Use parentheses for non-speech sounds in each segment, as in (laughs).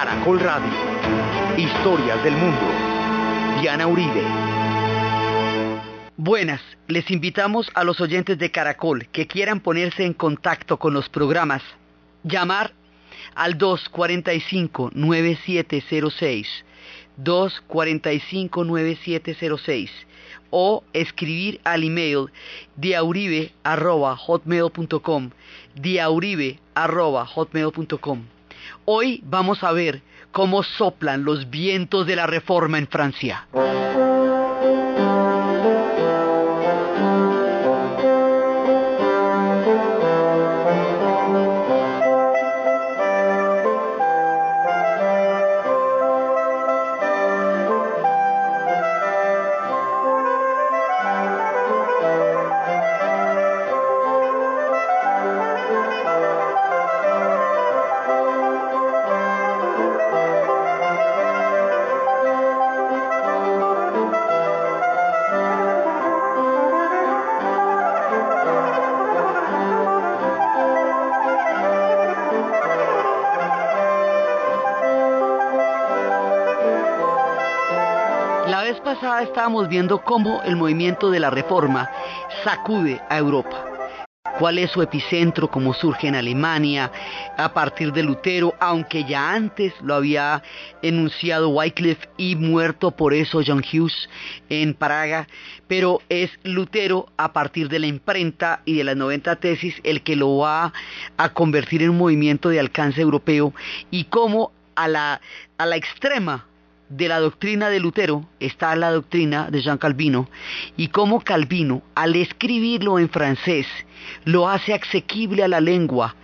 Caracol Radio. Historias del mundo. Diana Uribe. Buenas, les invitamos a los oyentes de Caracol que quieran ponerse en contacto con los programas, llamar al 245-9706, 245-9706 o escribir al email diauribe.hotmail.com diauribe.hotmail.com Hoy vamos a ver cómo soplan los vientos de la reforma en Francia. Viendo cómo el movimiento de la reforma sacude a Europa. ¿Cuál es su epicentro? ¿Cómo surge en Alemania a partir de Lutero? Aunque ya antes lo había enunciado Wycliffe y muerto por eso John Hughes en Praga. Pero es Lutero a partir de la imprenta y de las 90 tesis el que lo va a convertir en un movimiento de alcance europeo y cómo a la, a la extrema de la doctrina de Lutero está la doctrina de Jean Calvino y cómo Calvino, al escribirlo en francés, lo hace asequible a la lengua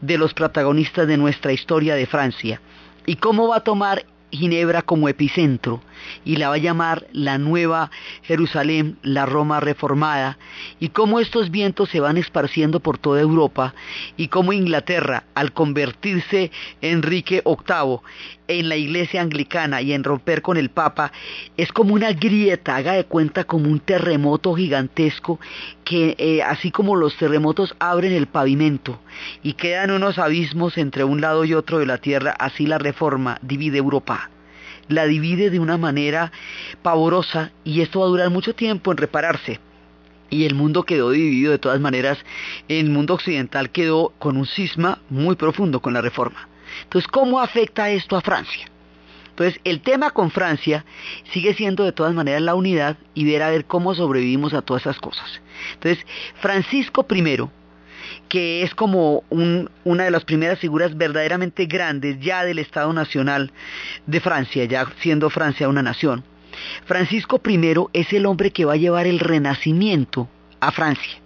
de los protagonistas de nuestra historia de Francia y cómo va a tomar Ginebra como epicentro y la va a llamar la nueva Jerusalén, la Roma reformada, y cómo estos vientos se van esparciendo por toda Europa y cómo Inglaterra, al convertirse Enrique VIII en la iglesia anglicana y en romper con el Papa, es como una grieta, haga de cuenta como un terremoto gigantesco que eh, así como los terremotos abren el pavimento y quedan unos abismos entre un lado y otro de la tierra, así la reforma divide Europa la divide de una manera pavorosa y esto va a durar mucho tiempo en repararse. Y el mundo quedó dividido de todas maneras, el mundo occidental quedó con un cisma muy profundo con la reforma. Entonces, ¿cómo afecta esto a Francia? Entonces, el tema con Francia sigue siendo de todas maneras la unidad y ver a ver cómo sobrevivimos a todas esas cosas. Entonces, Francisco I, que es como una de las primeras figuras verdaderamente grandes ya del Estado Nacional de Francia, ya siendo Francia una nación. Francisco I es el hombre que va a llevar el renacimiento a Francia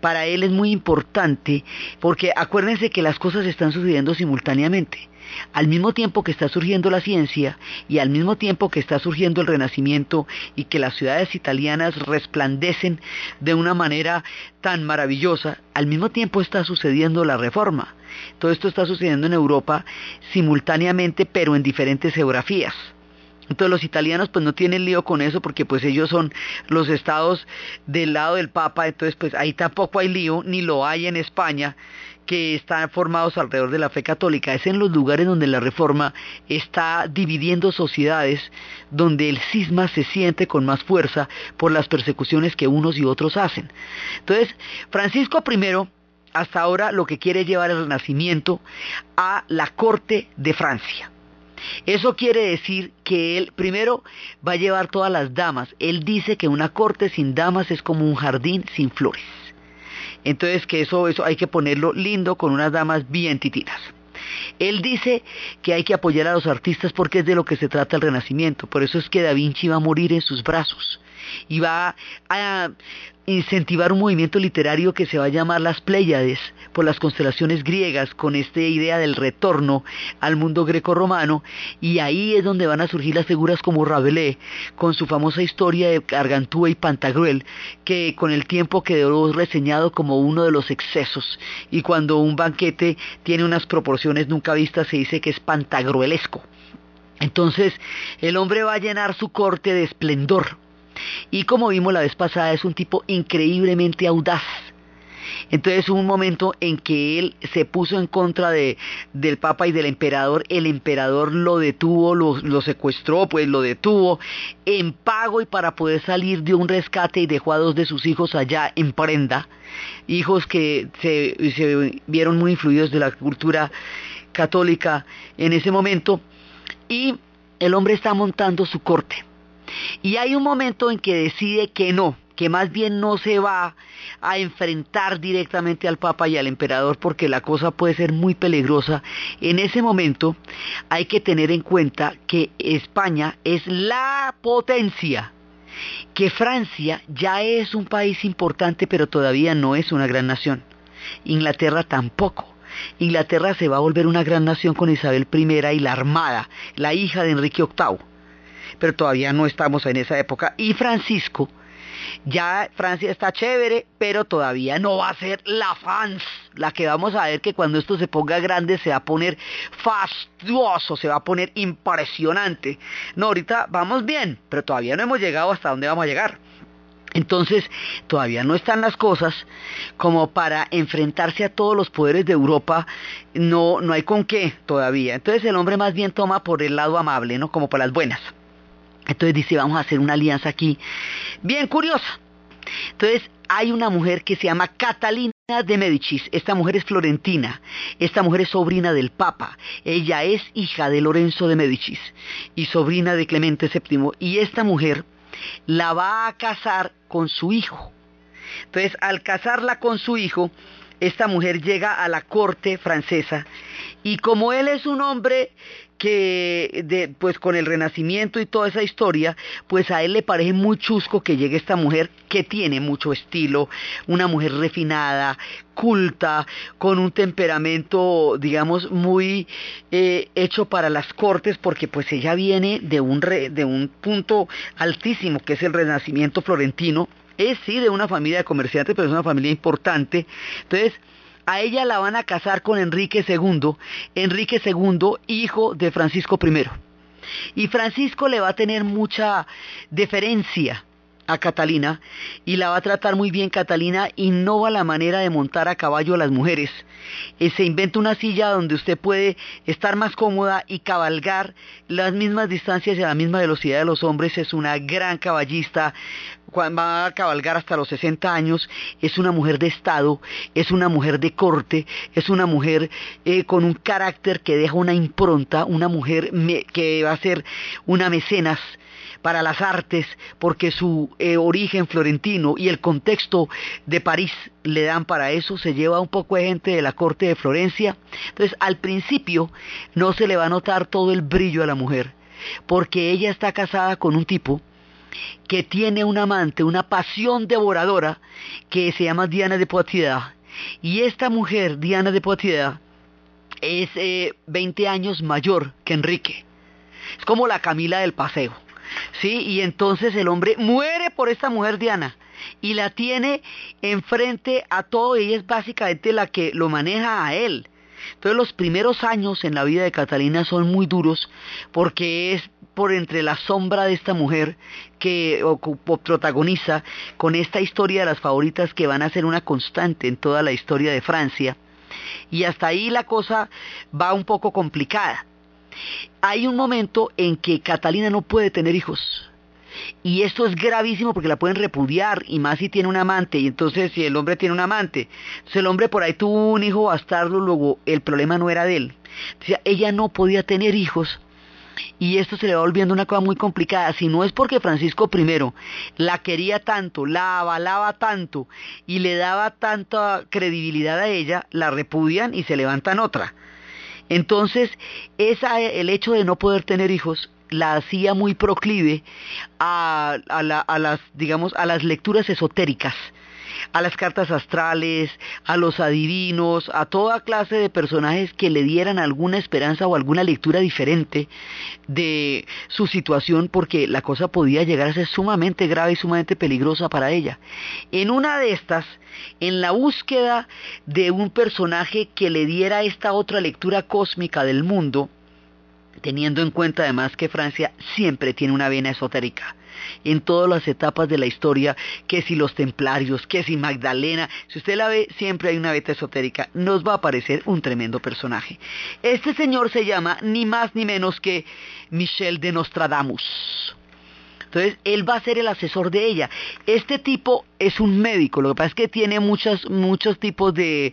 para él es muy importante porque acuérdense que las cosas están sucediendo simultáneamente. Al mismo tiempo que está surgiendo la ciencia y al mismo tiempo que está surgiendo el renacimiento y que las ciudades italianas resplandecen de una manera tan maravillosa, al mismo tiempo está sucediendo la reforma. Todo esto está sucediendo en Europa simultáneamente pero en diferentes geografías. Entonces los italianos pues no tienen lío con eso porque pues ellos son los estados del lado del Papa, entonces pues ahí tampoco hay lío, ni lo hay en España, que están formados alrededor de la fe católica. Es en los lugares donde la reforma está dividiendo sociedades, donde el cisma se siente con más fuerza por las persecuciones que unos y otros hacen. Entonces, Francisco I hasta ahora lo que quiere llevar el renacimiento a la corte de Francia. Eso quiere decir que él primero va a llevar todas las damas. Él dice que una corte sin damas es como un jardín sin flores. Entonces que eso, eso hay que ponerlo lindo con unas damas bien tititas. Él dice que hay que apoyar a los artistas porque es de lo que se trata el renacimiento. Por eso es que Da Vinci va a morir en sus brazos y va a incentivar un movimiento literario que se va a llamar las Pléyades por las constelaciones griegas con esta idea del retorno al mundo greco-romano y ahí es donde van a surgir las figuras como Rabelais con su famosa historia de Gargantúa y Pantagruel que con el tiempo quedó reseñado como uno de los excesos y cuando un banquete tiene unas proporciones nunca vistas se dice que es pantagruelesco. Entonces el hombre va a llenar su corte de esplendor y como vimos la vez pasada, es un tipo increíblemente audaz. Entonces hubo un momento en que él se puso en contra de, del Papa y del emperador. El emperador lo detuvo, lo, lo, secuestró, pues lo detuvo en pago y para poder salir de un rescate y dejó a dos de sus hijos allá en prenda. Hijos que se, se vieron muy influidos de la cultura católica en ese momento. Y el hombre está montando su corte. Y hay un momento en que decide que no, que más bien no se va a enfrentar directamente al Papa y al Emperador porque la cosa puede ser muy peligrosa. En ese momento hay que tener en cuenta que España es la potencia, que Francia ya es un país importante pero todavía no es una gran nación. Inglaterra tampoco. Inglaterra se va a volver una gran nación con Isabel I y la Armada, la hija de Enrique VIII. Pero todavía no estamos en esa época. Y Francisco ya Francia está chévere, pero todavía no va a ser la fans, la que vamos a ver que cuando esto se ponga grande se va a poner fastuoso, se va a poner impresionante. No, ahorita vamos bien, pero todavía no hemos llegado hasta donde vamos a llegar. Entonces, todavía no están las cosas como para enfrentarse a todos los poderes de Europa, no, no hay con qué todavía. Entonces el hombre más bien toma por el lado amable, ¿no? Como por las buenas. Entonces dice, vamos a hacer una alianza aquí bien curiosa. Entonces hay una mujer que se llama Catalina de Medicis. Esta mujer es florentina. Esta mujer es sobrina del Papa. Ella es hija de Lorenzo de Medicis y sobrina de Clemente VII. Y esta mujer la va a casar con su hijo. Entonces, al casarla con su hijo, esta mujer llega a la corte francesa y como él es un hombre que pues con el renacimiento y toda esa historia, pues a él le parece muy chusco que llegue esta mujer que tiene mucho estilo, una mujer refinada, culta, con un temperamento, digamos, muy eh, hecho para las cortes, porque pues ella viene de un, de un punto altísimo, que es el renacimiento florentino, es sí de una familia de comerciantes, pero es una familia importante, entonces a ella la van a casar con Enrique II, Enrique II, hijo de Francisco I. Y Francisco le va a tener mucha deferencia a Catalina y la va a tratar muy bien Catalina innova la manera de montar a caballo a las mujeres. Eh, se inventa una silla donde usted puede estar más cómoda y cabalgar las mismas distancias y a la misma velocidad de los hombres. Es una gran caballista, va a cabalgar hasta los 60 años, es una mujer de Estado, es una mujer de corte, es una mujer eh, con un carácter que deja una impronta, una mujer que va a ser una mecenas para las artes, porque su eh, origen florentino y el contexto de París le dan para eso, se lleva un poco de gente de la corte de Florencia. Entonces, al principio no se le va a notar todo el brillo a la mujer, porque ella está casada con un tipo que tiene un amante, una pasión devoradora, que se llama Diana de Poitiers. Y esta mujer, Diana de Poitiers, es 20 eh, años mayor que Enrique. Es como la Camila del paseo. ¿Sí? Y entonces el hombre muere por esta mujer Diana y la tiene enfrente a todo, ella es básicamente la que lo maneja a él. Entonces los primeros años en la vida de Catalina son muy duros porque es por entre la sombra de esta mujer que protagoniza con esta historia de las favoritas que van a ser una constante en toda la historia de Francia. Y hasta ahí la cosa va un poco complicada hay un momento en que Catalina no puede tener hijos. Y esto es gravísimo porque la pueden repudiar, y más si tiene un amante, y entonces si el hombre tiene un amante. Entonces el hombre por ahí tuvo un hijo bastardo, luego el problema no era de él. ella no podía tener hijos, y esto se le va volviendo una cosa muy complicada. Si no es porque Francisco I la quería tanto, la avalaba tanto, y le daba tanta credibilidad a ella, la repudian y se levantan otra. Entonces, el hecho de no poder tener hijos la hacía muy proclive a las, digamos, a las lecturas esotéricas a las cartas astrales, a los adivinos, a toda clase de personajes que le dieran alguna esperanza o alguna lectura diferente de su situación porque la cosa podía llegar a ser sumamente grave y sumamente peligrosa para ella. En una de estas, en la búsqueda de un personaje que le diera esta otra lectura cósmica del mundo, teniendo en cuenta además que Francia siempre tiene una vena esotérica. En todas las etapas de la historia, que si los templarios, que si Magdalena, si usted la ve, siempre hay una beta esotérica, nos va a parecer un tremendo personaje. Este señor se llama ni más ni menos que Michel de Nostradamus. Entonces, él va a ser el asesor de ella. Este tipo es un médico, lo que pasa es que tiene muchos, muchos tipos de,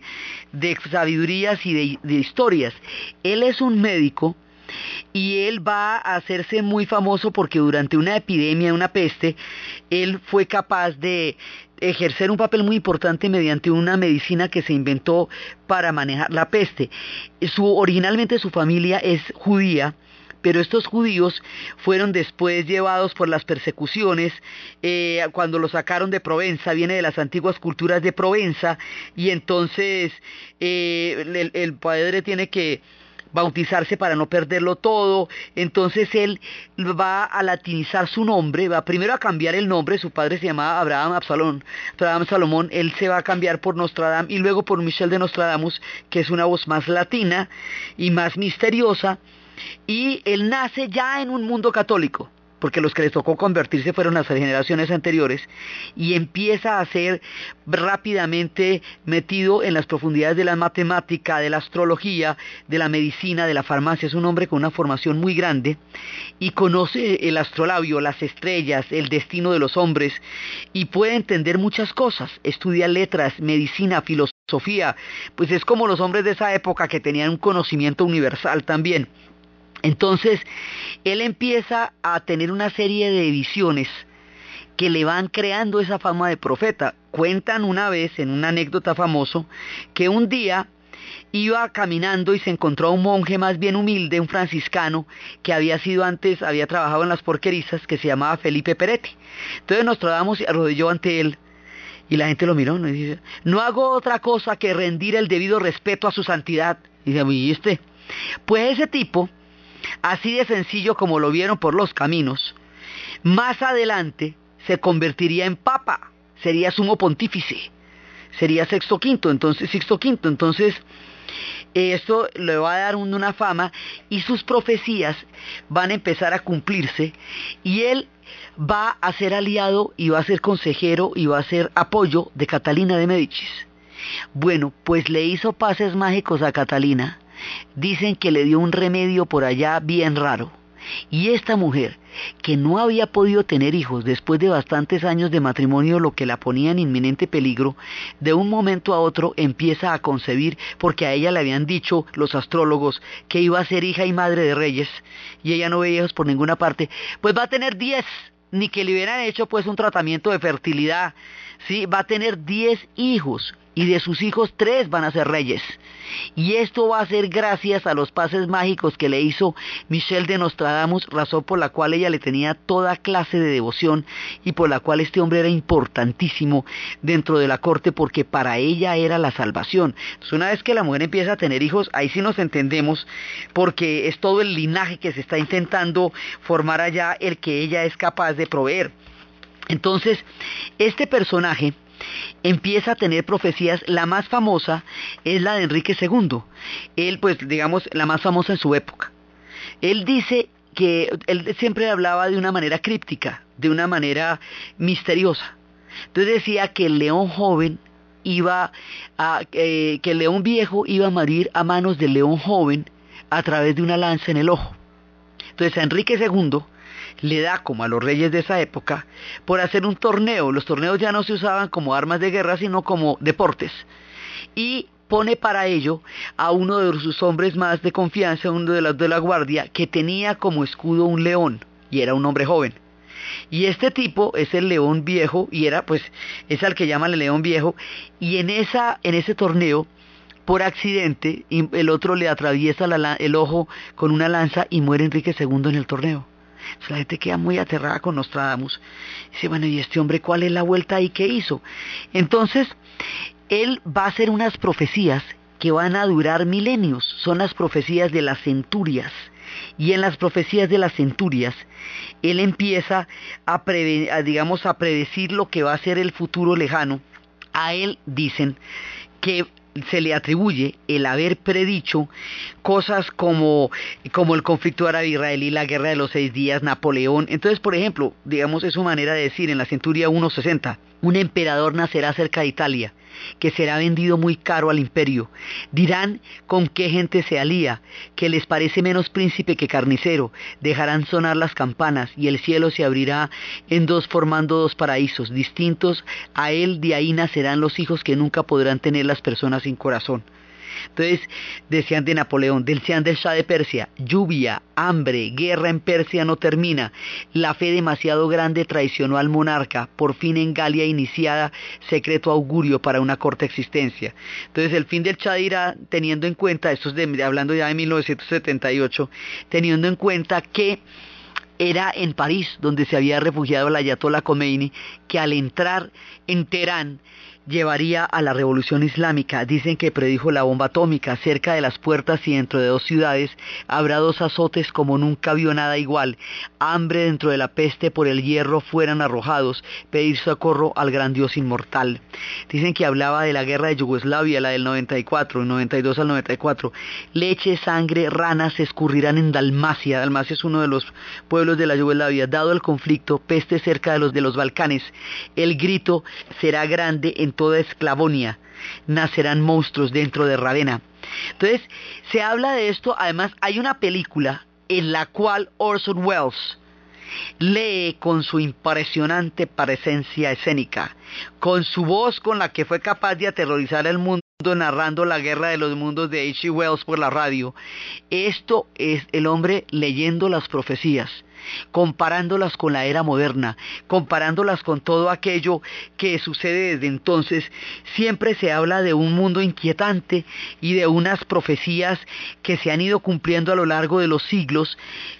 de sabidurías y de historias. Él es un médico y él va a hacerse muy famoso porque durante una epidemia, una peste, él fue capaz de ejercer un papel muy importante mediante una medicina que se inventó para manejar la peste. Originalmente su familia es judía, pero estos judíos fueron después llevados por las persecuciones, eh, cuando los sacaron de Provenza, viene de las antiguas culturas de Provenza, y entonces eh, el, el padre tiene que bautizarse para no perderlo todo. Entonces él va a latinizar su nombre, va primero a cambiar el nombre, su padre se llamaba Abraham Absalón, Abraham Salomón, él se va a cambiar por Nostradamus y luego por Michel de Nostradamus, que es una voz más latina y más misteriosa, y él nace ya en un mundo católico porque los que les tocó convertirse fueron las generaciones anteriores, y empieza a ser rápidamente metido en las profundidades de la matemática, de la astrología, de la medicina, de la farmacia. Es un hombre con una formación muy grande y conoce el astrolabio, las estrellas, el destino de los hombres, y puede entender muchas cosas. Estudia letras, medicina, filosofía, pues es como los hombres de esa época que tenían un conocimiento universal también. Entonces, él empieza a tener una serie de visiones que le van creando esa fama de profeta. Cuentan una vez, en una anécdota famoso, que un día iba caminando y se encontró a un monje más bien humilde, un franciscano, que había sido antes, había trabajado en las porquerizas, que se llamaba Felipe Peretti. Entonces Nostradamus se arrodilló ante él y la gente lo miró y dice, no hago otra cosa que rendir el debido respeto a su santidad. Y dice, ¿y este? Pues ese tipo así de sencillo como lo vieron por los caminos, más adelante se convertiría en papa, sería sumo pontífice, sería sexto quinto, entonces sexto quinto, entonces esto le va a dar una fama y sus profecías van a empezar a cumplirse y él va a ser aliado y va a ser consejero y va a ser apoyo de Catalina de Médicis. Bueno, pues le hizo pases mágicos a Catalina Dicen que le dio un remedio por allá bien raro. Y esta mujer, que no había podido tener hijos después de bastantes años de matrimonio, lo que la ponía en inminente peligro, de un momento a otro empieza a concebir, porque a ella le habían dicho los astrólogos que iba a ser hija y madre de reyes, y ella no veía hijos por ninguna parte, pues va a tener diez, ni que le hubieran hecho pues un tratamiento de fertilidad, sí, va a tener diez hijos, y de sus hijos tres van a ser reyes. Y esto va a ser gracias a los pases mágicos que le hizo Michelle de Nostradamus, razón por la cual ella le tenía toda clase de devoción y por la cual este hombre era importantísimo dentro de la corte porque para ella era la salvación. Entonces una vez que la mujer empieza a tener hijos, ahí sí nos entendemos porque es todo el linaje que se está intentando formar allá el que ella es capaz de proveer. Entonces, este personaje empieza a tener profecías. La más famosa es la de Enrique II. Él, pues, digamos, la más famosa en su época. Él dice que él siempre hablaba de una manera críptica, de una manera misteriosa. Entonces decía que el león joven iba a, eh, que el león viejo iba a morir a manos del león joven a través de una lanza en el ojo. Entonces a Enrique II le da, como a los reyes de esa época, por hacer un torneo. Los torneos ya no se usaban como armas de guerra, sino como deportes. Y pone para ello a uno de sus hombres más de confianza, uno de los de la guardia, que tenía como escudo un león, y era un hombre joven. Y este tipo es el león viejo, y era pues, es al que llaman el león viejo, y en, esa, en ese torneo, por accidente, el otro le atraviesa el ojo con una lanza y muere Enrique II en el torneo la gente queda muy aterrada con Nostradamus. Dice, bueno, ¿y este hombre cuál es la vuelta ahí que hizo? Entonces, él va a hacer unas profecías que van a durar milenios. Son las profecías de las centurias. Y en las profecías de las centurias, él empieza a, digamos, a predecir lo que va a ser el futuro lejano. A él dicen que se le atribuye el haber predicho cosas como, como el conflicto árabe-israelí, la guerra de los seis días, Napoleón. Entonces, por ejemplo, digamos, es su manera de decir en la centuria 160, un emperador nacerá cerca de Italia que será vendido muy caro al imperio. Dirán con qué gente se alía, que les parece menos príncipe que carnicero. Dejarán sonar las campanas y el cielo se abrirá en dos formando dos paraísos distintos. A él de ahí nacerán los hijos que nunca podrán tener las personas sin corazón. Entonces decían de Napoleón, decían del Shah de Persia, lluvia, hambre, guerra en Persia no termina, la fe demasiado grande traicionó al monarca, por fin en Galia iniciada, secreto augurio para una corta existencia. Entonces el fin del Shah irá teniendo en cuenta, esto es de, hablando ya de 1978, teniendo en cuenta que era en París donde se había refugiado la Ayatollah Khomeini, que al entrar en Teherán llevaría a la revolución islámica. Dicen que predijo la bomba atómica cerca de las puertas y dentro de dos ciudades habrá dos azotes como nunca vio nada igual. Hambre dentro de la peste por el hierro fueran arrojados, pedir socorro al gran Dios inmortal. Dicen que hablaba de la guerra de Yugoslavia, la del 94, 92 al 94. Leche, sangre, ranas se escurrirán en Dalmacia. Dalmacia es uno de los pueblos de la Yugoslavia. Dado el conflicto, peste cerca de los de los Balcanes. El grito será grande en toda Esclavonia, nacerán monstruos dentro de Ravenna. Entonces, se habla de esto, además hay una película en la cual Orson Welles lee con su impresionante presencia escénica, con su voz con la que fue capaz de aterrorizar al mundo narrando la guerra de los mundos de H.G. Wells por la radio. Esto es el hombre leyendo las profecías comparándolas con la era moderna, comparándolas con todo aquello que sucede desde entonces, siempre se habla de un mundo inquietante y de unas profecías que se han ido cumpliendo a lo largo de los siglos,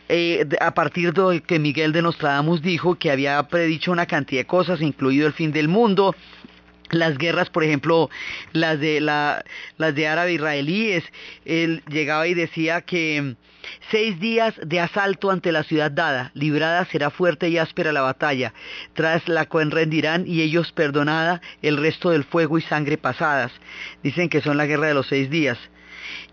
eh, a partir de que Miguel de Nostradamus dijo que había predicho una cantidad de cosas, incluido el fin del mundo, las guerras, por ejemplo, las de la, las de árabe israelíes, él llegaba y decía que seis días de asalto ante la ciudad dada, librada será fuerte y áspera la batalla, tras la cual rendirán y ellos perdonada el resto del fuego y sangre pasadas. Dicen que son la guerra de los seis días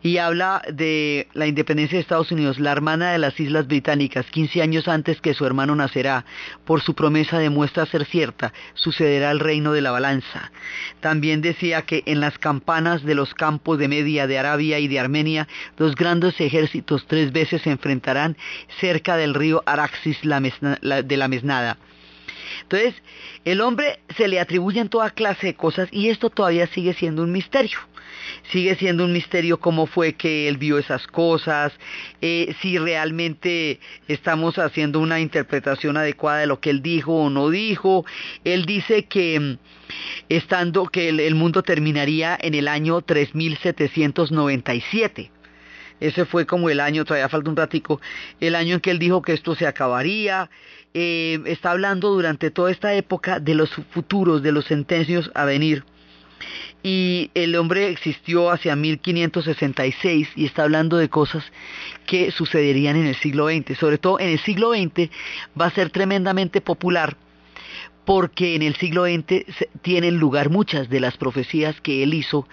y habla de la independencia de Estados Unidos, la hermana de las Islas Británicas, 15 años antes que su hermano nacerá, por su promesa demuestra ser cierta, sucederá el reino de la balanza. También decía que en las campanas de los campos de Media, de Arabia y de Armenia, dos grandes ejércitos tres veces se enfrentarán cerca del río Araxis de la Mesnada. Entonces, el hombre se le atribuyen toda clase de cosas y esto todavía sigue siendo un misterio sigue siendo un misterio cómo fue que él vio esas cosas, eh, si realmente estamos haciendo una interpretación adecuada de lo que él dijo o no dijo. Él dice que mm, estando que el, mundo terminaría en el año 3797. Ese fue como el año, todavía falta un ratico, el año en que él dijo que esto se acabaría. Eh, está hablando durante toda esta época de los futuros, de los sentencios a venir y el hombre existió hacia 1566 y está hablando de cosas que sucederían en el siglo XX. Sobre todo en el siglo XX va a ser tremendamente popular porque en el siglo XX tienen lugar muchas de las profecías que él hizo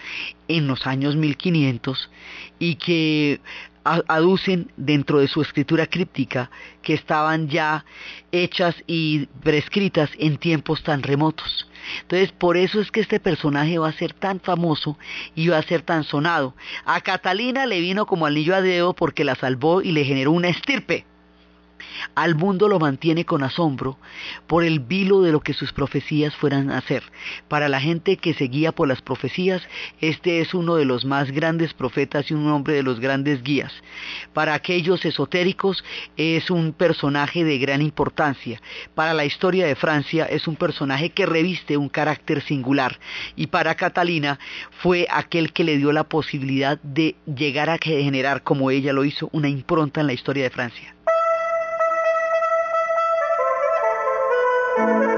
en los años 1500 y que aducen dentro de su escritura críptica que estaban ya hechas y prescritas en tiempos tan remotos. Entonces, por eso es que este personaje va a ser tan famoso y va a ser tan sonado. A Catalina le vino como anillo a dedo porque la salvó y le generó una estirpe al mundo lo mantiene con asombro por el vilo de lo que sus profecías fueran a hacer. Para la gente que se guía por las profecías, este es uno de los más grandes profetas y un hombre de los grandes guías. Para aquellos esotéricos es un personaje de gran importancia. Para la historia de Francia es un personaje que reviste un carácter singular. Y para Catalina fue aquel que le dio la posibilidad de llegar a generar, como ella lo hizo, una impronta en la historia de Francia. Los (laughs)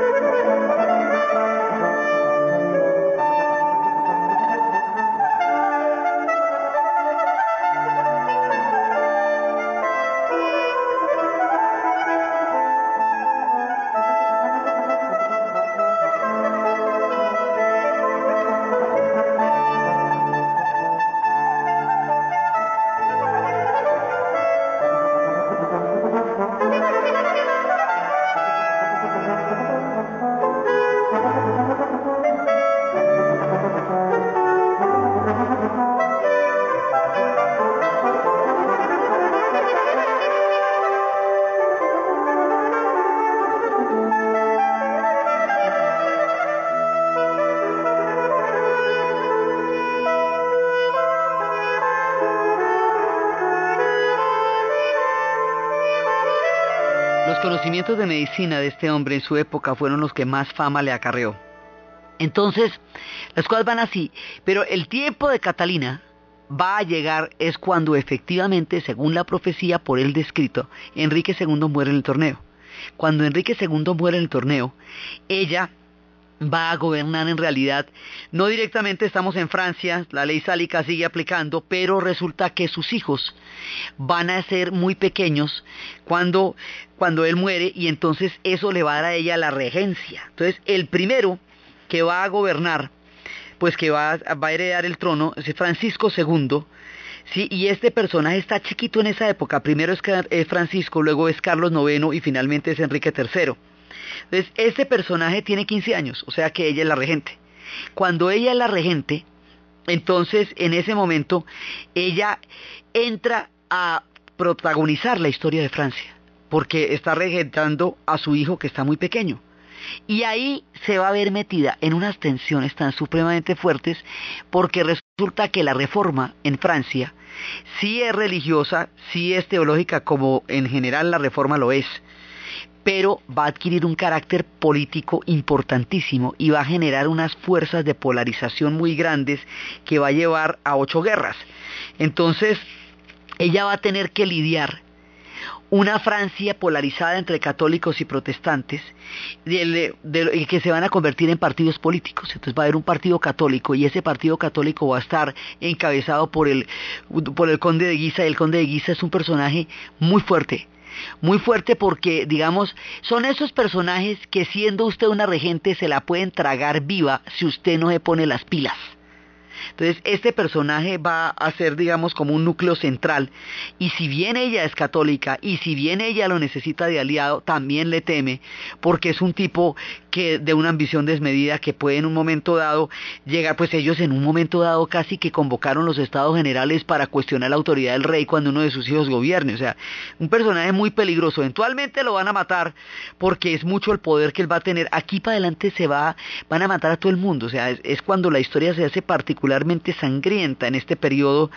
conocimientos de medicina de este hombre en su época fueron los que más fama le acarreó. Entonces, las cosas van así, pero el tiempo de Catalina va a llegar es cuando efectivamente, según la profecía por él descrito, Enrique II muere en el torneo. Cuando Enrique II muere en el torneo, ella va a gobernar en realidad. No directamente estamos en Francia, la ley sálica sigue aplicando, pero resulta que sus hijos van a ser muy pequeños cuando, cuando él muere y entonces eso le va a dar a ella la regencia. Entonces el primero que va a gobernar, pues que va, va a heredar el trono, es Francisco II, Sí, y este personaje está chiquito en esa época. Primero es Francisco, luego es Carlos IX y finalmente es Enrique III. Entonces, este personaje tiene 15 años, o sea que ella es la regente. Cuando ella es la regente, entonces en ese momento ella entra a protagonizar la historia de Francia, porque está regentando a su hijo que está muy pequeño. Y ahí se va a ver metida en unas tensiones tan supremamente fuertes porque resulta que la reforma en Francia sí es religiosa, sí es teológica como en general la reforma lo es, pero va a adquirir un carácter político importantísimo y va a generar unas fuerzas de polarización muy grandes que va a llevar a ocho guerras. Entonces, ella va a tener que lidiar una Francia polarizada entre católicos y protestantes, que se van a convertir en partidos políticos. Entonces va a haber un partido católico y ese partido católico va a estar encabezado por el, por el conde de Guisa. Y el conde de Guisa es un personaje muy fuerte, muy fuerte porque, digamos, son esos personajes que siendo usted una regente se la pueden tragar viva si usted no se pone las pilas. Entonces, este personaje va a ser, digamos, como un núcleo central. Y si bien ella es católica y si bien ella lo necesita de aliado, también le teme, porque es un tipo que de una ambición desmedida que puede en un momento dado llegar, pues ellos en un momento dado casi que convocaron los estados generales para cuestionar la autoridad del rey cuando uno de sus hijos gobierne. O sea, un personaje muy peligroso. Eventualmente lo van a matar porque es mucho el poder que él va a tener. Aquí para adelante se va, van a matar a todo el mundo. O sea, es, es cuando la historia se hace particular sangrienta en este periodo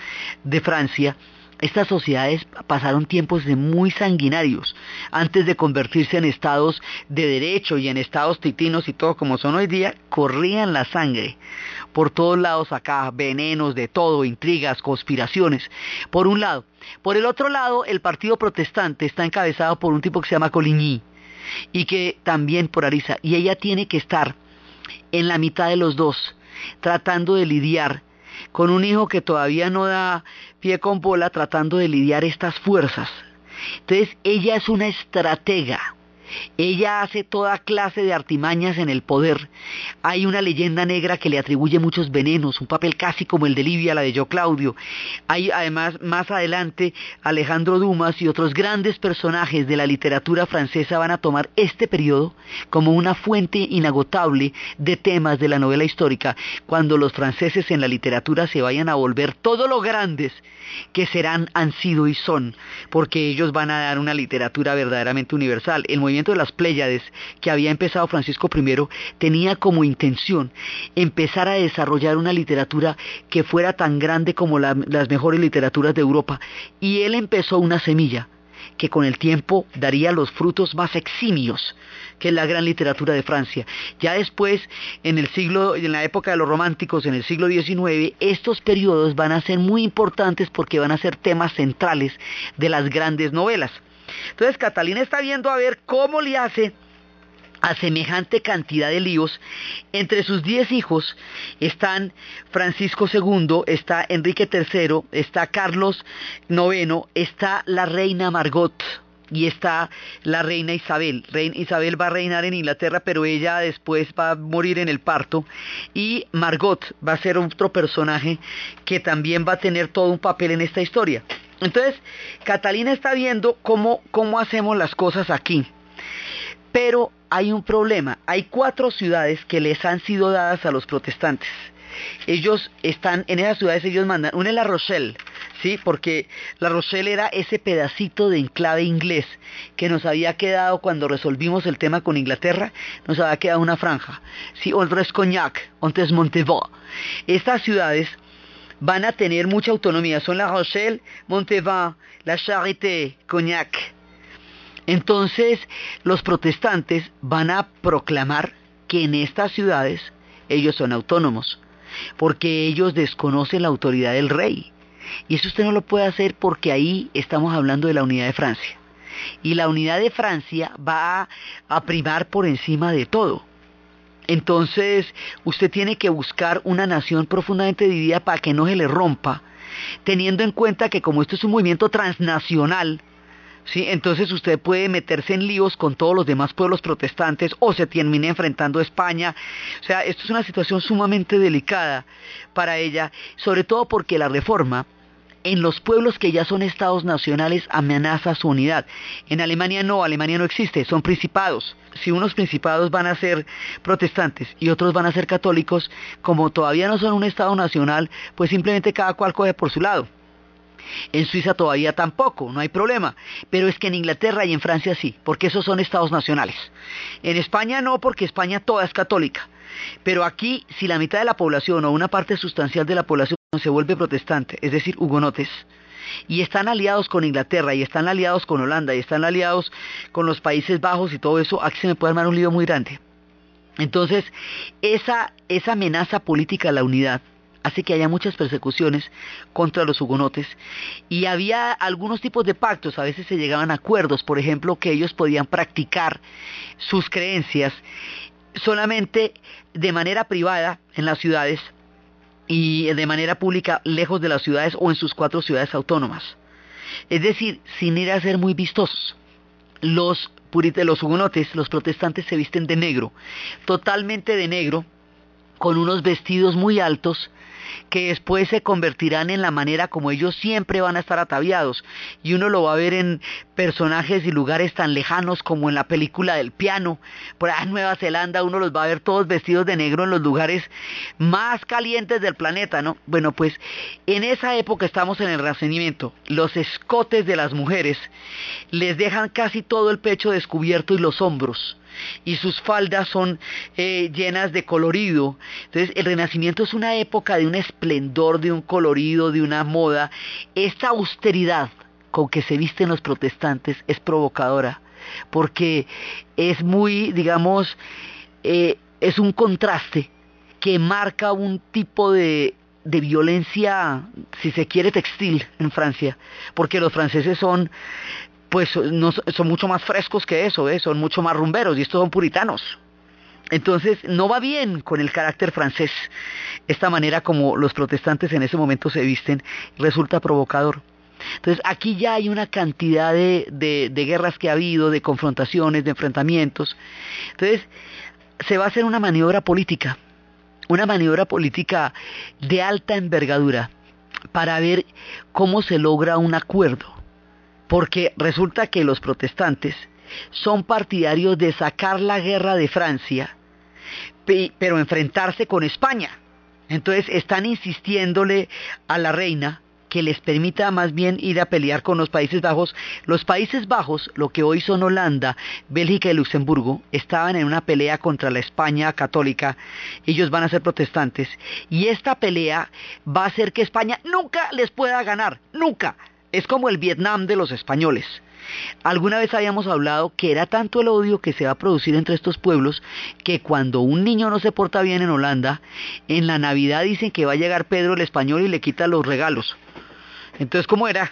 de Francia, estas sociedades pasaron tiempos de muy sanguinarios antes de convertirse en estados de derecho y en estados titinos y todo como son hoy día, corrían la sangre por todos lados acá, venenos de todo, intrigas, conspiraciones, por un lado. Por el otro lado, el partido protestante está encabezado por un tipo que se llama Coligny y que también polariza y ella tiene que estar en la mitad de los dos, tratando de lidiar con un hijo que todavía no da pie con bola, tratando de lidiar estas fuerzas. Entonces ella es una estratega, ella hace toda clase de artimañas en el poder. Hay una leyenda negra que le atribuye muchos venenos, un papel casi como el de Livia, la de Yo Claudio. Hay además más adelante Alejandro Dumas y otros grandes personajes de la literatura francesa van a tomar este periodo como una fuente inagotable de temas de la novela histórica cuando los franceses en la literatura se vayan a volver todo lo grandes que serán, han sido y son, porque ellos van a dar una literatura verdaderamente universal. De las Pléyades que había empezado Francisco I tenía como intención empezar a desarrollar una literatura que fuera tan grande como las mejores literaturas de Europa. Y él empezó una semilla que con el tiempo daría los frutos más eximios que la gran literatura de Francia. Ya después, en el siglo, en la época de los románticos, en el siglo XIX, estos periodos van a ser muy importantes porque van a ser temas centrales de las grandes novelas. Entonces Catalina está viendo a ver cómo le hace a semejante cantidad de líos. Entre sus diez hijos están Francisco II, está Enrique III, está Carlos IX, está la reina Margot, y está la reina Isabel. Reina Isabel va a reinar en Inglaterra, pero ella después va a morir en el parto. Y Margot va a ser otro personaje que también va a tener todo un papel en esta historia. Entonces, Catalina está viendo cómo, cómo hacemos las cosas aquí. Pero hay un problema. Hay cuatro ciudades que les han sido dadas a los protestantes. Ellos están, en esas ciudades ellos mandan, una es La Rochelle, ¿sí? Porque La Rochelle era ese pedacito de enclave inglés que nos había quedado cuando resolvimos el tema con Inglaterra, nos había quedado una franja, ¿sí? Otra es Cognac, otra es Montevaux. Estas ciudades van a tener mucha autonomía, son La Rochelle, Montevaux, La Charité, Cognac. Entonces los protestantes van a proclamar que en estas ciudades ellos son autónomos, porque ellos desconocen la autoridad del rey. Y eso usted no lo puede hacer porque ahí estamos hablando de la unidad de Francia. Y la unidad de Francia va a primar por encima de todo. Entonces, usted tiene que buscar una nación profundamente dividida para que no se le rompa, teniendo en cuenta que como esto es un movimiento transnacional, ¿sí? entonces usted puede meterse en líos con todos los demás pueblos protestantes o se termine enfrentando a España. O sea, esto es una situación sumamente delicada para ella, sobre todo porque la reforma en los pueblos que ya son estados nacionales amenaza su unidad. En Alemania no, Alemania no existe, son principados. Si unos principados van a ser protestantes y otros van a ser católicos, como todavía no son un estado nacional, pues simplemente cada cual coge por su lado. En Suiza todavía tampoco, no hay problema. Pero es que en Inglaterra y en Francia sí, porque esos son estados nacionales. En España no, porque España toda es católica. Pero aquí, si la mitad de la población o una parte sustancial de la población se vuelve protestante, es decir, hugonotes, y están aliados con Inglaterra, y están aliados con Holanda, y están aliados con los Países Bajos y todo eso, aquí se me puede armar un lío muy grande. Entonces, esa, amenaza política a la unidad hace que haya muchas persecuciones contra los hugonotes y había algunos tipos de pactos, a veces se llegaban a acuerdos, por ejemplo, que ellos podían practicar sus creencias solamente de manera privada en las ciudades y de manera pública lejos de las ciudades o en sus cuatro ciudades autónomas. Es decir, sin ir a ser muy vistosos. Los los hugonotes, los protestantes se visten de negro, totalmente de negro, con unos vestidos muy altos que después se convertirán en la manera como ellos siempre van a estar ataviados. Y uno lo va a ver en personajes y lugares tan lejanos como en la película del piano. Por allá en Nueva Zelanda uno los va a ver todos vestidos de negro en los lugares más calientes del planeta, ¿no? Bueno, pues en esa época estamos en el Renacimiento. Los escotes de las mujeres les dejan casi todo el pecho descubierto y los hombros y sus faldas son eh, llenas de colorido. Entonces el Renacimiento es una época de un esplendor, de un colorido, de una moda. Esta austeridad con que se visten los protestantes es provocadora, porque es muy, digamos, eh, es un contraste que marca un tipo de, violencia, si se quiere, textil en Francia, porque los franceses son pues no, son mucho más frescos que eso, ¿eh? son mucho más rumberos y estos son puritanos. Entonces no va bien con el carácter francés. Esta manera como los protestantes en ese momento se visten resulta provocador. Entonces aquí ya hay una cantidad de, de guerras que ha habido, de confrontaciones, de enfrentamientos. Entonces se va a hacer una maniobra política, una maniobra política de alta envergadura para ver cómo se logra un acuerdo porque resulta que los protestantes son partidarios de sacar la guerra de Francia, pero enfrentarse con España. Entonces están insistiéndole a la reina que les permita más bien ir a pelear con los Países Bajos. Los Países Bajos, lo que hoy son Holanda, Bélgica y Luxemburgo, estaban en una pelea contra la España católica. Ellos van a ser protestantes. Y esta pelea va a hacer que España nunca les pueda ganar. Nunca. Es como el Vietnam de los españoles. Alguna vez habíamos hablado que era tanto el odio que se va a producir entre estos pueblos que cuando un niño no se porta bien en Holanda, en la Navidad dicen que va a llegar Pedro el español y le quita los regalos. Entonces, ¿cómo era?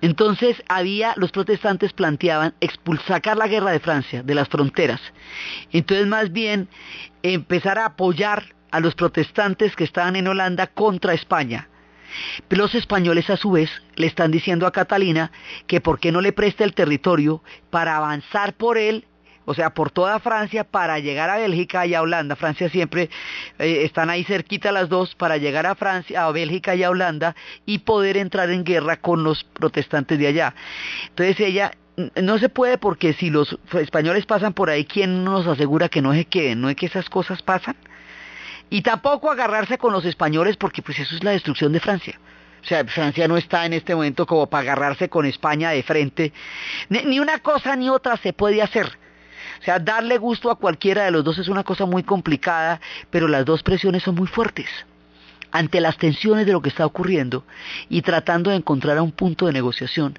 Entonces había, los protestantes planteaban expulsar, sacar la guerra de Francia de las fronteras. Entonces más bien empezar a apoyar a los protestantes que estaban en Holanda contra España. Los españoles a su vez le están diciendo a Catalina que por qué no le presta el territorio para avanzar por él, o sea, por toda Francia para llegar a Bélgica y a Holanda. Francia siempre eh, están ahí cerquita las dos para llegar a Francia, a Bélgica y a Holanda y poder entrar en guerra con los protestantes de allá. Entonces ella no se puede porque si los españoles pasan por ahí, ¿quién nos asegura que no se queden? ¿No es que esas cosas pasan? Y tampoco agarrarse con los españoles porque pues eso es la destrucción de Francia. O sea, Francia no está en este momento como para agarrarse con España de frente. Ni, una cosa ni otra se puede hacer. O sea, darle gusto a cualquiera de los dos es una cosa muy complicada, pero las dos presiones son muy fuertes. ante las tensiones de lo que está ocurriendo y tratando de encontrar un punto de negociación,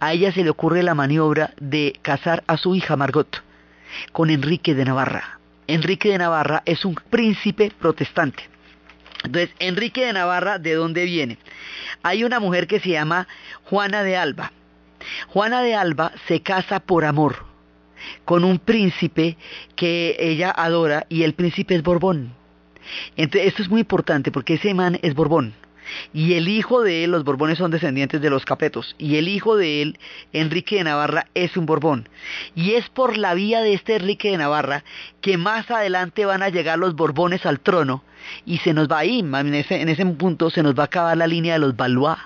a ella se le ocurre la maniobra de casar a su hija Margot con Enrique de Navarra. Enrique de Navarra es un príncipe protestante. Entonces, Enrique de Navarra, ¿de dónde viene? Hay una mujer que se llama Juana de Alba. Juana de Alba se casa por amor con un príncipe que ella adora y el príncipe es Borbón. Entonces, esto es muy importante porque ese man es Borbón. Y el hijo de él, los Borbones son descendientes de los Capetos, y el hijo de él, Enrique de Navarra, es un Borbón. Y es por la vía de este Enrique de Navarra que más adelante van a llegar los Borbones al trono, y se nos va ahí, en ese, en ese punto se nos va a acabar la línea de los Valois,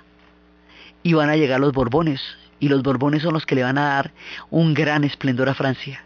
y van a llegar los Borbones, y los Borbones son los que le van a dar un gran esplendor a Francia.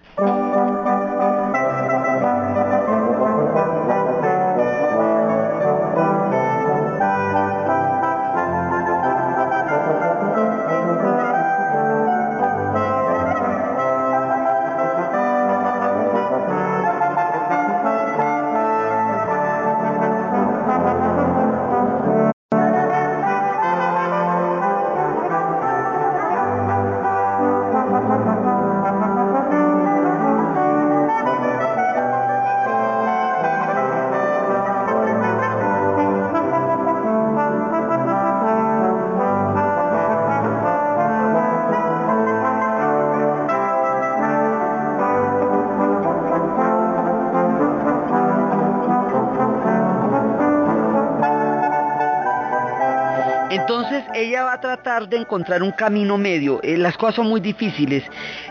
Entonces ella va a tratar de encontrar un camino medio. Eh, las cosas son muy difíciles.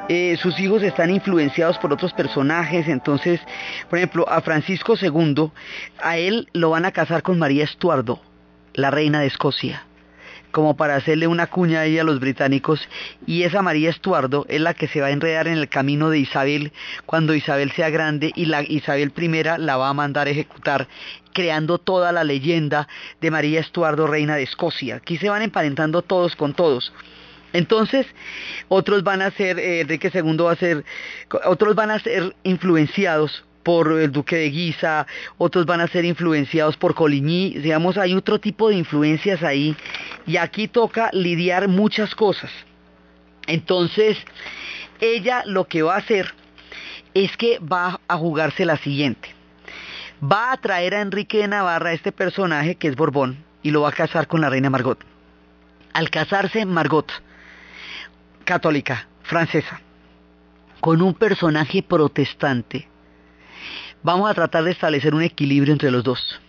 Eh, sus hijos están influenciados por otros personajes. Entonces, por ejemplo, a Francisco II, a él lo van a casar con María Estuardo, la reina de Escocia como para hacerle una cuña a ella a los británicos, y esa María Estuardo es la que se va a enredar en el camino de Isabel cuando Isabel sea grande y la Isabel I la va a mandar a ejecutar, creando toda la leyenda de María Estuardo, reina de Escocia. Aquí se van emparentando todos con todos. Entonces, otros van a ser, eh, Enrique II va a ser, otros van a ser influenciados por el duque de Guisa, otros van a ser influenciados por Coligny, digamos, hay otro tipo de influencias ahí y aquí toca lidiar muchas cosas. Entonces, ella lo que va a hacer es que va a jugarse la siguiente. Va a traer a Enrique de Navarra, este personaje que es Borbón, y lo va a casar con la reina Margot. Al casarse Margot, católica, francesa, con un personaje protestante, vamos a tratar de establecer un equilibrio entre los dos.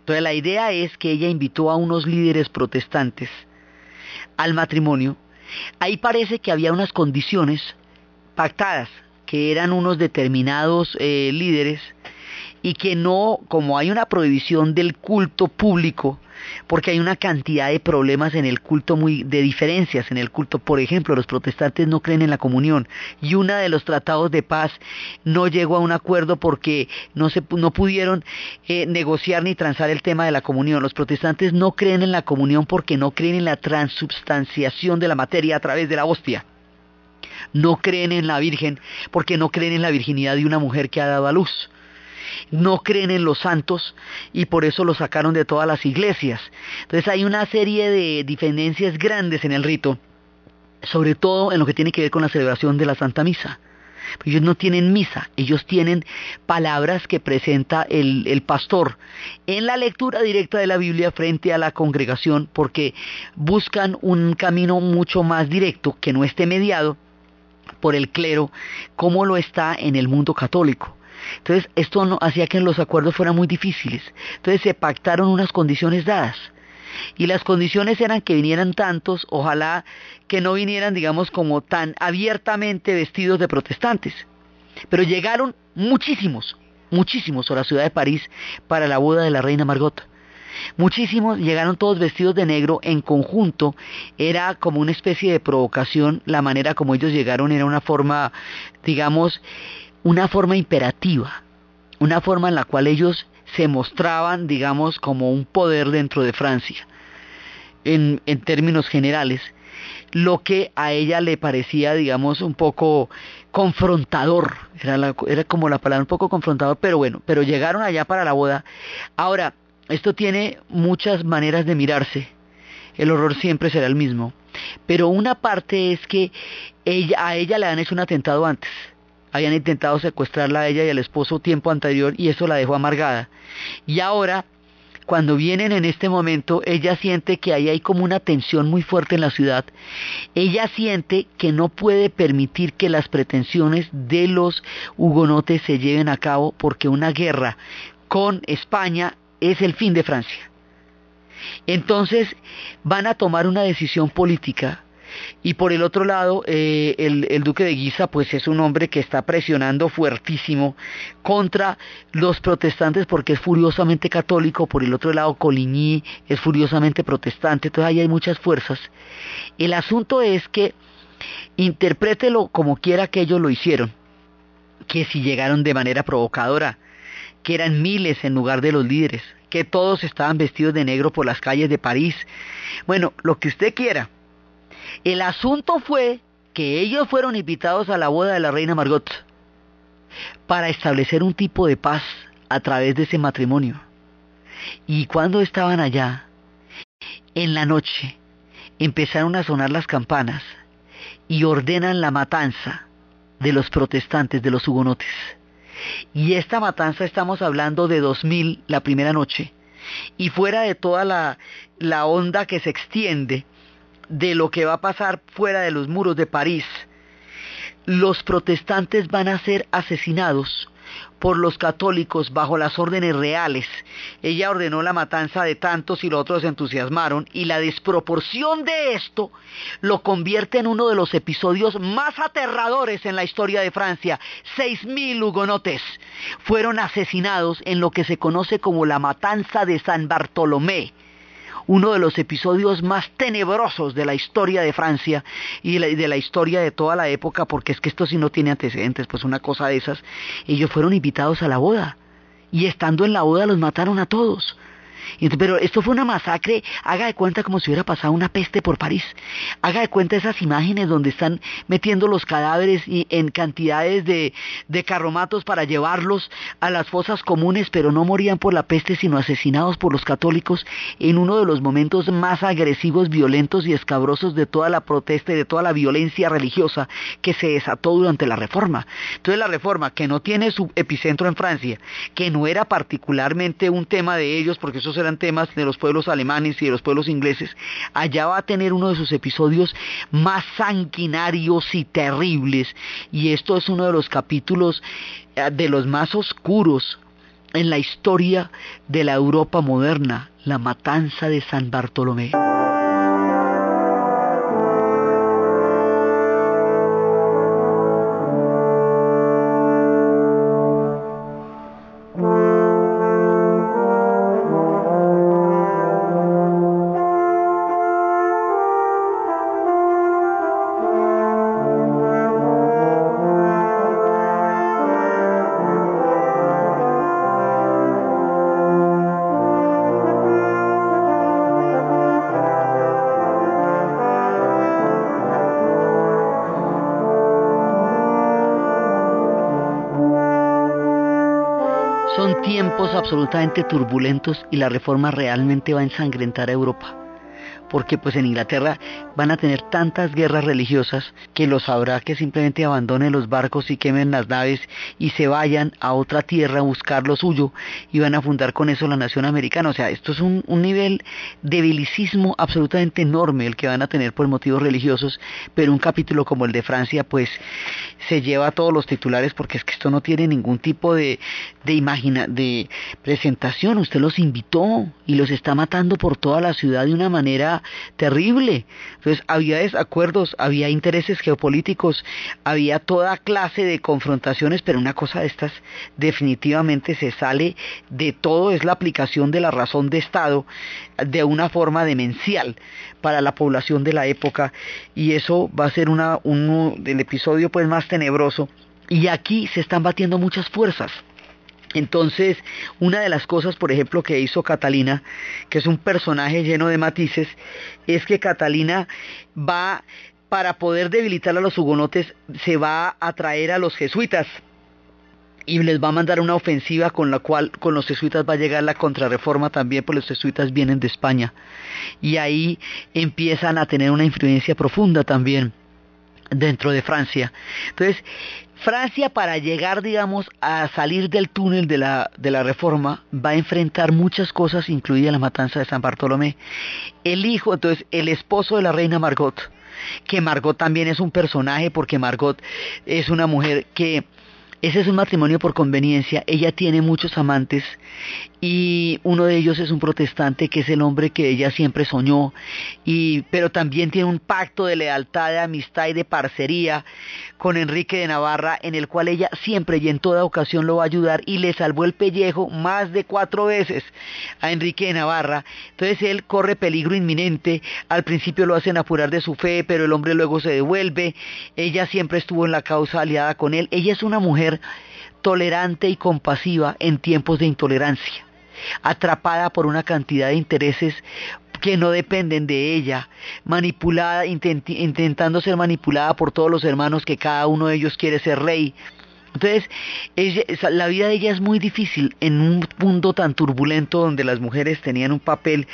Entonces la idea es que ella invitó a unos líderes protestantes al matrimonio. Ahí parece que había unas condiciones pactadas, que eran unos determinados eh, líderes y que no, como hay una prohibición del culto público, porque hay una cantidad de problemas en el culto muy de diferencias en el culto. Por ejemplo, los protestantes no creen en la comunión y uno de los tratados de paz no llegó a un acuerdo porque no se no pudieron eh, negociar ni transar el tema de la comunión. Los protestantes no creen en la comunión porque no creen en la transubstanciación de la materia a través de la hostia. No creen en la Virgen porque no creen en la virginidad de una mujer que ha dado a luz no creen en los santos y por eso los sacaron de todas las iglesias. Entonces hay una serie de diferencias grandes en el rito, sobre todo en lo que tiene que ver con la celebración de la Santa Misa. Ellos no tienen misa, ellos tienen palabras que presenta el, el, pastor en la lectura directa de la Biblia frente a la congregación porque buscan un camino mucho más directo que no esté mediado por el clero como lo está en el mundo católico. Entonces, esto no, hacía que los acuerdos fueran muy difíciles. Entonces, se pactaron unas condiciones dadas. Y las condiciones eran que vinieran tantos, ojalá que no vinieran, digamos, como tan abiertamente vestidos de protestantes. Pero llegaron muchísimos, muchísimos a la ciudad de París para la boda de la reina Margot. Muchísimos llegaron todos vestidos de negro en conjunto, era como una especie de provocación, la manera como ellos llegaron era una forma, digamos, una forma imperativa, una forma en la cual ellos se mostraban, digamos, como un poder dentro de Francia, en, términos generales, lo que a ella le parecía, digamos, un poco confrontador, era como la palabra un poco confrontador, pero bueno, pero llegaron allá para la boda. Ahora, esto tiene muchas maneras de mirarse. El horror siempre será el mismo. Pero una parte es que ella, a ella le han hecho un atentado antes. Habían intentado secuestrarla a ella y al esposo tiempo anterior y eso la dejó amargada. Y ahora, cuando vienen en este momento, ella siente que ahí hay como una tensión muy fuerte en la ciudad. Ella siente que no puede permitir que las pretensiones de los hugonotes se lleven a cabo porque una guerra con España es el fin de Francia. Entonces van a tomar una decisión política y por el otro lado, eh, el, duque de Guisa, pues es un hombre que está presionando fuertísimo contra los protestantes porque es furiosamente católico. Por el otro lado, Coligny es furiosamente protestante. Entonces ahí hay muchas fuerzas. El asunto es que interprételo como quiera que ellos lo hicieron. Que si llegaron de manera provocadora, que eran miles en lugar de los líderes, que todos estaban vestidos de negro por las calles de París. Bueno, lo que usted quiera. El asunto fue que ellos fueron invitados a la boda de la reina Margot para establecer un tipo de paz a través de ese matrimonio. Y cuando estaban allá, en la noche, empezaron a sonar las campanas y ordenan la matanza de los protestantes, de los hugonotes. Y esta matanza estamos hablando de 2000 la primera noche. Y fuera de toda la, la onda que se extiende de lo que va a pasar fuera de los muros de París, los protestantes van a ser asesinados por los católicos bajo las órdenes reales. Ella ordenó la matanza de tantos y los otros se entusiasmaron y la desproporción de esto lo convierte en uno de los episodios más aterradores en la historia de Francia. Seis mil hugonotes fueron asesinados en lo que se conoce como la matanza de San Bartolomé uno de los episodios más tenebrosos de la historia de Francia y de la, historia de toda la época, porque es que esto sí no tiene antecedentes, pues una cosa de esas. Ellos fueron invitados a la boda y estando en la boda los mataron a todos pero esto fue una masacre, haga de cuenta como si hubiera pasado una peste por París. Haga de cuenta esas imágenes donde están metiendo los cadáveres y en cantidades de, carromatos para llevarlos a las fosas comunes, pero no morían por la peste, sino asesinados por los católicos en uno de los momentos más agresivos, violentos y escabrosos de toda la protesta y de toda la violencia religiosa que se desató durante la Reforma. Entonces la Reforma, que no tiene su epicentro en Francia, que no era particularmente un tema de ellos, porque eso eran temas de los pueblos alemanes y de los pueblos ingleses, allá va a tener uno de sus episodios más sanguinarios y terribles. Y esto es uno de los capítulos eh, de los más oscuros en la historia de la Europa moderna, la matanza de San Bartolomé. Absolutamente turbulentos y la reforma realmente va a ensangrentar a Europa porque pues en Inglaterra van a tener tantas guerras religiosas que los habrá que simplemente abandonen los barcos y quemen las naves y se vayan a otra tierra a buscar lo suyo y van a fundar con eso la nación americana. O sea, esto es un, un nivel de belicismo absolutamente enorme el que van a tener por motivos religiosos, pero un capítulo como el de Francia pues se lleva a todos los titulares porque es que esto no tiene ningún tipo de, de, imagina, de presentación. Usted los invitó y los está matando por toda la ciudad de una manera terrible. Entonces había desacuerdos, había intereses geopolíticos, había toda clase de confrontaciones, pero una cosa de estas definitivamente se sale de todo, es la aplicación de la razón de Estado de una forma demencial para la población de la época y eso va a ser uno del episodio pues más tenebroso y aquí se están batiendo muchas fuerzas. Entonces, una de las cosas, por ejemplo, que hizo Catalina, que es un personaje lleno de matices, es que Catalina va, para poder debilitar a los hugonotes, se va a traer a los jesuitas. y les va a mandar una ofensiva con la cual con los jesuitas va a llegar la contrarreforma también, porque los jesuitas vienen de España. Y ahí empiezan a tener una influencia profunda también dentro de Francia. Entonces, Francia para llegar, digamos, a salir del túnel de la, de la reforma va a enfrentar muchas cosas, incluida la matanza de San Bartolomé. El hijo, entonces, el esposo de la reina Margot, que Margot también es un personaje porque Margot es una mujer que ese es un matrimonio por conveniencia. Ella tiene muchos amantes y uno de ellos es un protestante que es el hombre que ella siempre soñó y pero también tiene un pacto de lealtad, de amistad y de parcería con Enrique de Navarra en el cual ella siempre y en toda ocasión lo va a ayudar y le salvó el pellejo más de cuatro veces a Enrique de Navarra. Entonces él corre peligro inminente. Al principio lo hacen apurar de su fe, pero el hombre luego se devuelve. Ella siempre estuvo en la causa aliada con él. Ella es una mujer tolerante y compasiva en tiempos de intolerancia, atrapada por una cantidad de intereses que no dependen de ella, manipulada, intentando ser manipulada por todos los hermanos que cada uno de ellos quiere ser rey. Entonces, la vida de ella es muy difícil en un mundo tan turbulento donde las mujeres tenían un papel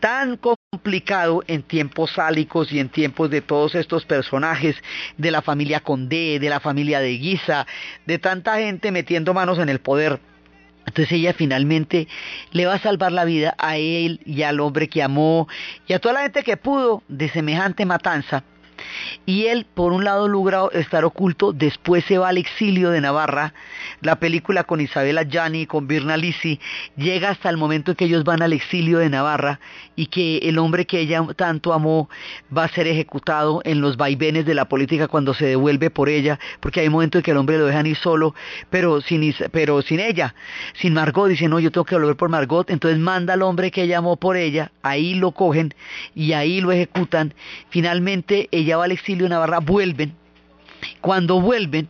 tan complicado en tiempos sálicos y en tiempos de todos estos personajes de la familia Condé, de la familia de Guisa, de tanta gente metiendo manos en el poder. Entonces ella finalmente le va a salvar la vida a él y al hombre que amó y a toda la gente que pudo de semejante matanza. Y él, por un lado, logra estar oculto, después se va al exilio de Navarra. La película con Isabela Gianni, con Birna Lisi, llega hasta el momento en que ellos van al exilio de Navarra y que el hombre que ella tanto amó va a ser ejecutado en los vaivenes de la política cuando se devuelve por ella, porque hay momentos en que el hombre lo dejan ir solo, pero sin, pero sin ella, sin Margot, dice, no, yo tengo que volver por Margot, entonces manda al hombre que ella amó por ella, ahí lo cogen y ahí lo ejecutan. Finalmente ella va al exilio de Navarra, vuelven. Cuando vuelven,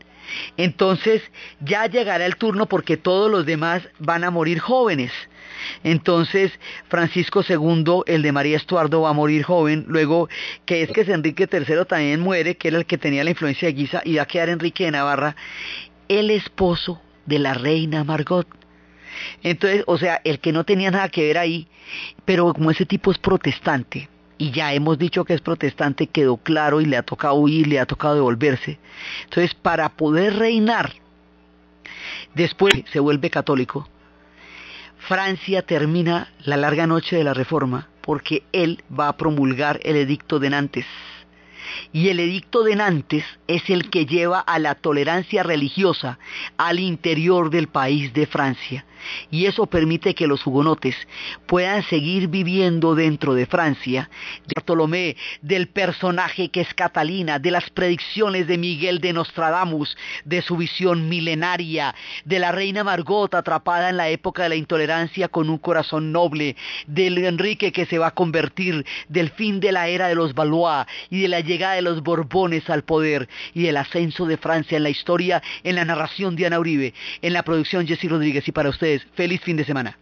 entonces ya llegará el turno porque todos los demás van a morir jóvenes. Entonces Francisco II, el de María Estuardo, va a morir joven. Luego, que es que Enrique III también muere, que era el que tenía la influencia de Guisa, y va a quedar Enrique de Navarra, el esposo de la reina Margot. Entonces, o sea, el que no tenía nada que ver ahí, pero como ese tipo es protestante, y ya hemos dicho que es protestante, quedó claro y le ha tocado huir, le ha tocado devolverse. Entonces, para poder reinar, después se vuelve católico, Francia termina la larga noche de la Reforma porque él va a promulgar el edicto de Nantes. Y el edicto de Nantes es el que lleva a la tolerancia religiosa al interior del país de Francia y eso permite que los hugonotes puedan seguir viviendo dentro de Francia, de Bartolomé, del personaje que es Catalina, de las predicciones de Miguel de Nostradamus, de su visión milenaria, de la reina Margot atrapada en la época de la intolerancia con un corazón noble, del Enrique que se va a convertir, del fin de la era de los Valois y de la llegada de los Borbones al poder y el ascenso de Francia en la historia, en la narración Diana Uribe, en la producción Jesse Rodríguez y para ustedes, feliz fin de semana.